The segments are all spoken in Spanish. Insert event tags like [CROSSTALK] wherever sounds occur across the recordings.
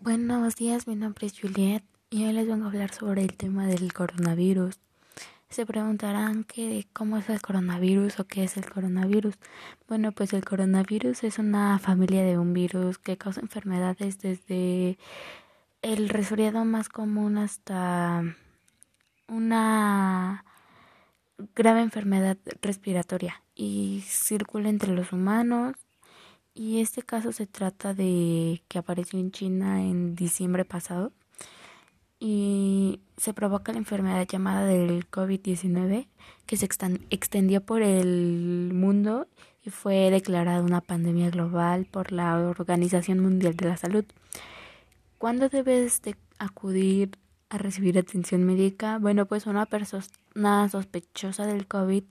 Buenos días, mi nombre es Juliet y hoy les vengo a hablar sobre el tema del coronavirus. Se preguntarán que cómo es el coronavirus o qué es el coronavirus. Bueno, pues el coronavirus es una familia de un virus que causa enfermedades desde el resfriado más común hasta una grave enfermedad respiratoria y circula entre los humanos y este caso se trata de que apareció en China en diciembre pasado y se provoca la enfermedad llamada del COVID-19 que se extendió por el mundo y fue declarada una pandemia global por la Organización Mundial de la Salud. ¿Cuándo debes de acudir a recibir atención médica? Bueno, pues una persona sospechosa del COVID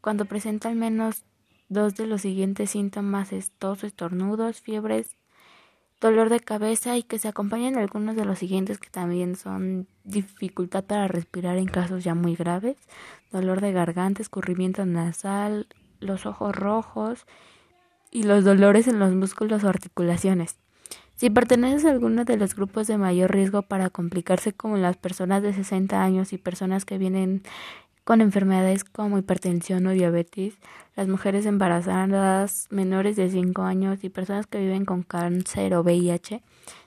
cuando presenta al menos Dos de los siguientes síntomas es tos, estornudos, fiebres, dolor de cabeza y que se acompañan algunos de los siguientes que también son dificultad para respirar en casos ya muy graves, dolor de garganta, escurrimiento nasal, los ojos rojos y los dolores en los músculos o articulaciones. Si perteneces a alguno de los grupos de mayor riesgo para complicarse como las personas de 60 años y personas que vienen con enfermedades como hipertensión o diabetes, las mujeres embarazadas menores de 5 años y personas que viven con cáncer o VIH,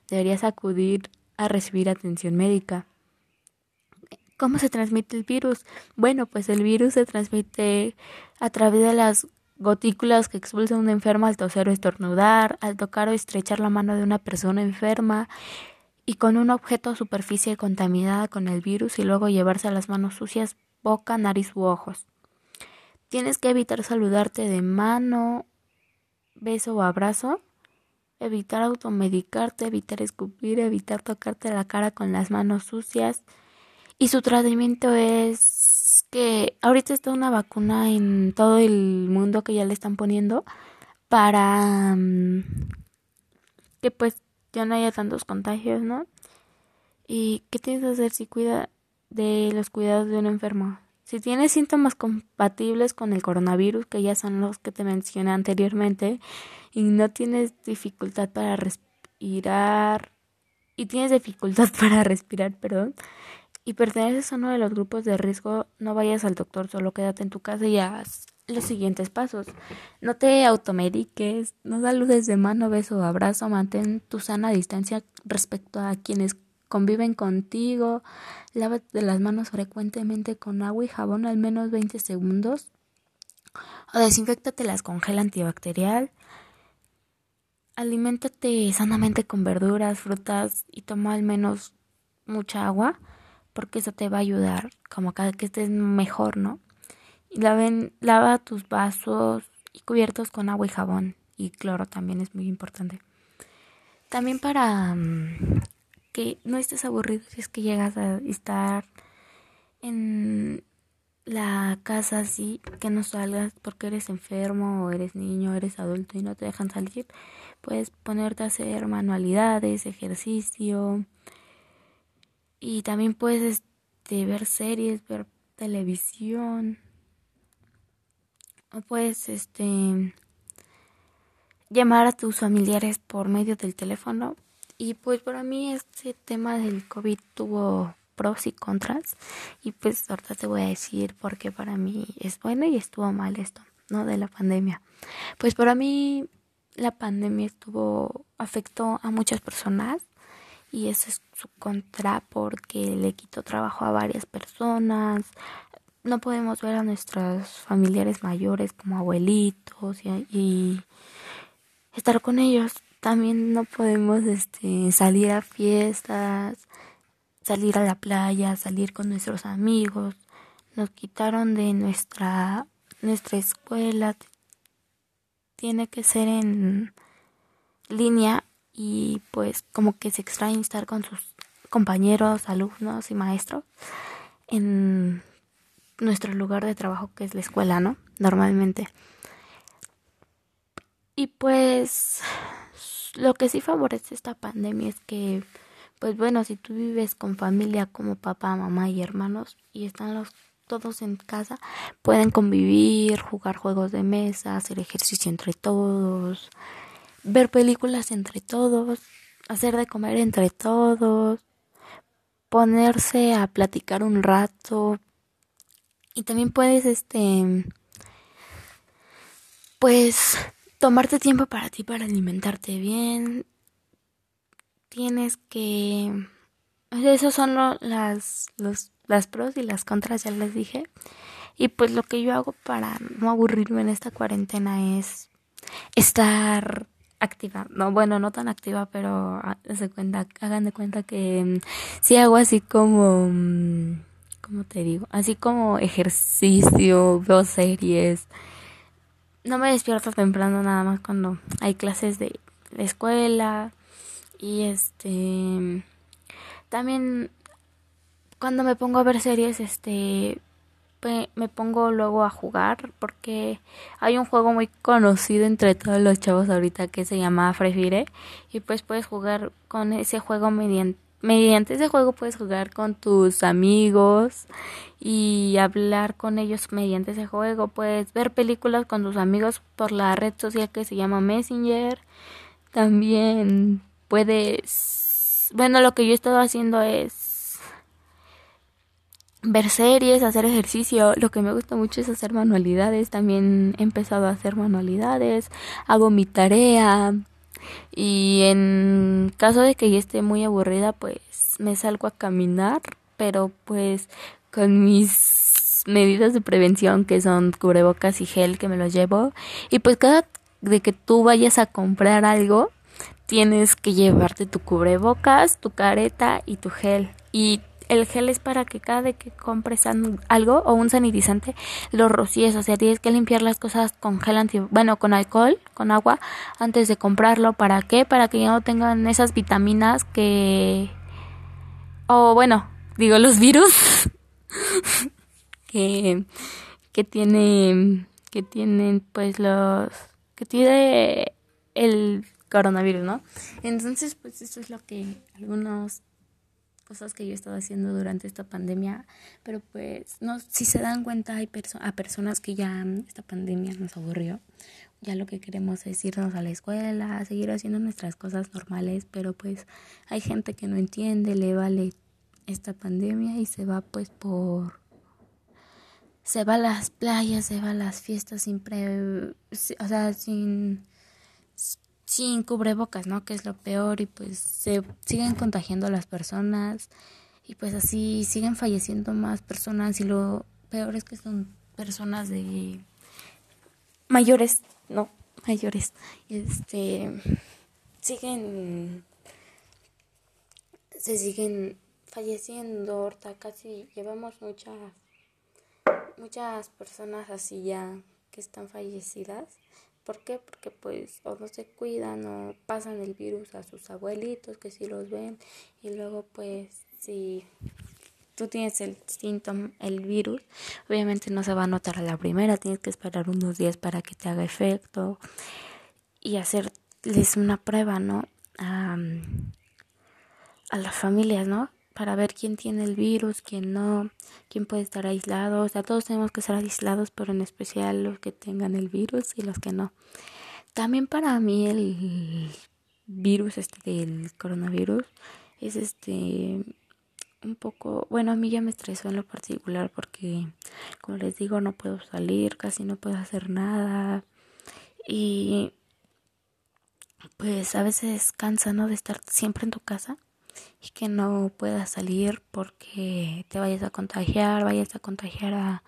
deberías acudir a recibir atención médica. ¿Cómo se transmite el virus? Bueno, pues el virus se transmite a través de las gotículas que expulsa un enfermo al toser o estornudar, al tocar o estrechar la mano de una persona enferma y con un objeto o superficie contaminada con el virus y luego llevarse a las manos sucias boca, nariz u ojos. Tienes que evitar saludarte de mano, beso o abrazo, evitar automedicarte, evitar escupir, evitar tocarte la cara con las manos sucias. Y su tratamiento es que ahorita está una vacuna en todo el mundo que ya le están poniendo para mm, que pues ya no haya tantos contagios, ¿no? ¿Y qué tienes que hacer si cuida de los cuidados de un enfermo. Si tienes síntomas compatibles con el coronavirus, que ya son los que te mencioné anteriormente, y no tienes dificultad para respirar, y tienes dificultad [LAUGHS] para respirar, perdón, y perteneces a uno de los grupos de riesgo, no vayas al doctor, solo quédate en tu casa y haz los siguientes pasos. No te automediques, no saludes de mano, beso abrazo, mantén tu sana distancia respecto a quienes conviven contigo, lávate las manos frecuentemente con agua y jabón al menos 20 segundos o desinfectatelas con gel antibacterial. Aliméntate sanamente con verduras, frutas y toma al menos mucha agua porque eso te va a ayudar como cada que estés mejor, ¿no? Y lava tus vasos y cubiertos con agua y jabón y cloro también es muy importante. También para mm, que no estés aburrido si es que llegas a estar en la casa así, que no salgas porque eres enfermo o eres niño, o eres adulto y no te dejan salir, puedes ponerte a hacer manualidades, ejercicio y también puedes este, ver series, ver televisión o puedes este llamar a tus familiares por medio del teléfono y pues para mí este tema del COVID tuvo pros y contras. Y pues ahorita te voy a decir por qué para mí es bueno y estuvo mal esto, ¿no? De la pandemia. Pues para mí la pandemia estuvo, afectó a muchas personas y eso es su contra porque le quitó trabajo a varias personas. No podemos ver a nuestros familiares mayores como abuelitos y, y estar con ellos también no podemos este, salir a fiestas, salir a la playa, salir con nuestros amigos. Nos quitaron de nuestra, nuestra escuela. Tiene que ser en línea y pues como que se extraña estar con sus compañeros, alumnos y maestros en nuestro lugar de trabajo que es la escuela, ¿no? Normalmente. Y pues lo que sí favorece esta pandemia es que, pues bueno, si tú vives con familia como papá, mamá y hermanos y están los todos en casa, pueden convivir, jugar juegos de mesa, hacer ejercicio entre todos, ver películas entre todos, hacer de comer entre todos, ponerse a platicar un rato. Y también puedes este pues tomarte tiempo para ti para alimentarte bien. Tienes que esos son las los las pros y las contras ya les dije. Y pues lo que yo hago para no aburrirme en esta cuarentena es estar activa. No, bueno, no tan activa, pero cuenta, hagan de cuenta que mm, si hago así como, mm, ¿cómo te digo? Así como ejercicio, veo series. No me despierto temprano nada más cuando hay clases de la escuela. Y este, también cuando me pongo a ver series, este, me pongo luego a jugar porque hay un juego muy conocido entre todos los chavos ahorita que se llama Free Fire y pues puedes jugar con ese juego mediante mediante ese juego puedes jugar con tus amigos y hablar con ellos mediante ese juego puedes ver películas con tus amigos por la red social que se llama Messenger también puedes bueno lo que yo he estado haciendo es ver series, hacer ejercicio. Lo que me gusta mucho es hacer manualidades. También he empezado a hacer manualidades. Hago mi tarea. Y en caso de que yo esté muy aburrida, pues me salgo a caminar. Pero pues con mis medidas de prevención que son cubrebocas y gel que me los llevo. Y pues cada de que tú vayas a comprar algo, tienes que llevarte tu cubrebocas, tu careta y tu gel. Y el gel es para que cada vez que compres algo o un sanitizante lo rocíes, o sea, tienes que limpiar las cosas con gel anti, bueno, con alcohol, con agua antes de comprarlo, ¿para qué? Para que ya no tengan esas vitaminas que o bueno, digo los virus [LAUGHS] que que tiene que tienen pues los que tiene el coronavirus, ¿no? Entonces, pues eso es lo que algunos cosas que yo he estado haciendo durante esta pandemia, pero pues no, si se dan cuenta hay a personas que ya esta pandemia nos aburrió, ya lo que queremos es irnos a la escuela, seguir haciendo nuestras cosas normales, pero pues hay gente que no entiende, le vale esta pandemia y se va pues por se va a las playas, se va a las fiestas sin pre, o sea, sin sin cubrebocas, ¿no? Que es lo peor y pues se siguen contagiando las personas y pues así siguen falleciendo más personas y lo peor es que son personas de mayores, no, mayores, este siguen se siguen falleciendo, ahorita casi llevamos muchas muchas personas así ya que están fallecidas ¿Por qué? Porque pues o no se cuidan o pasan el virus a sus abuelitos que sí los ven y luego pues si tú tienes el síntoma, el virus, obviamente no se va a notar a la primera, tienes que esperar unos días para que te haga efecto y hacerles una prueba, ¿no? a las familias, ¿no? Para ver quién tiene el virus, quién no, quién puede estar aislado. O sea, todos tenemos que estar aislados, pero en especial los que tengan el virus y los que no. También para mí el virus este del coronavirus es este un poco, bueno, a mí ya me estresó en lo particular porque como les digo, no puedo salir, casi no puedo hacer nada y pues a veces cansa, ¿no? De estar siempre en tu casa y que no puedas salir porque te vayas a contagiar, vayas a contagiar a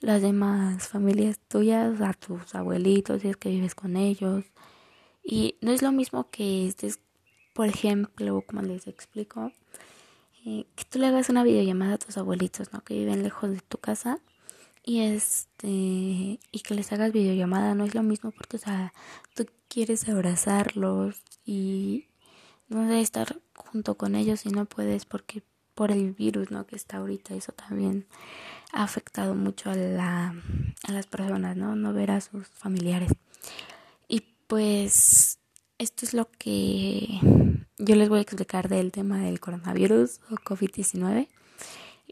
las demás familias tuyas, a tus abuelitos, si es que vives con ellos. Y no es lo mismo que estés, por ejemplo, como les explico, eh, que tú le hagas una videollamada a tus abuelitos, ¿no? Que viven lejos de tu casa y este y que les hagas videollamada no es lo mismo porque o sea tú quieres abrazarlos y no debe estar junto con ellos y no puedes porque por el virus no que está ahorita eso también ha afectado mucho a la a las personas no no ver a sus familiares. Y pues esto es lo que yo les voy a explicar del tema del coronavirus o COVID-19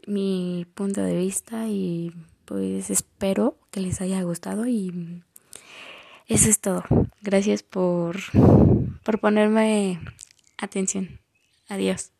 mi punto de vista y pues espero que les haya gustado y eso es todo. Gracias por por ponerme atención. Adiós.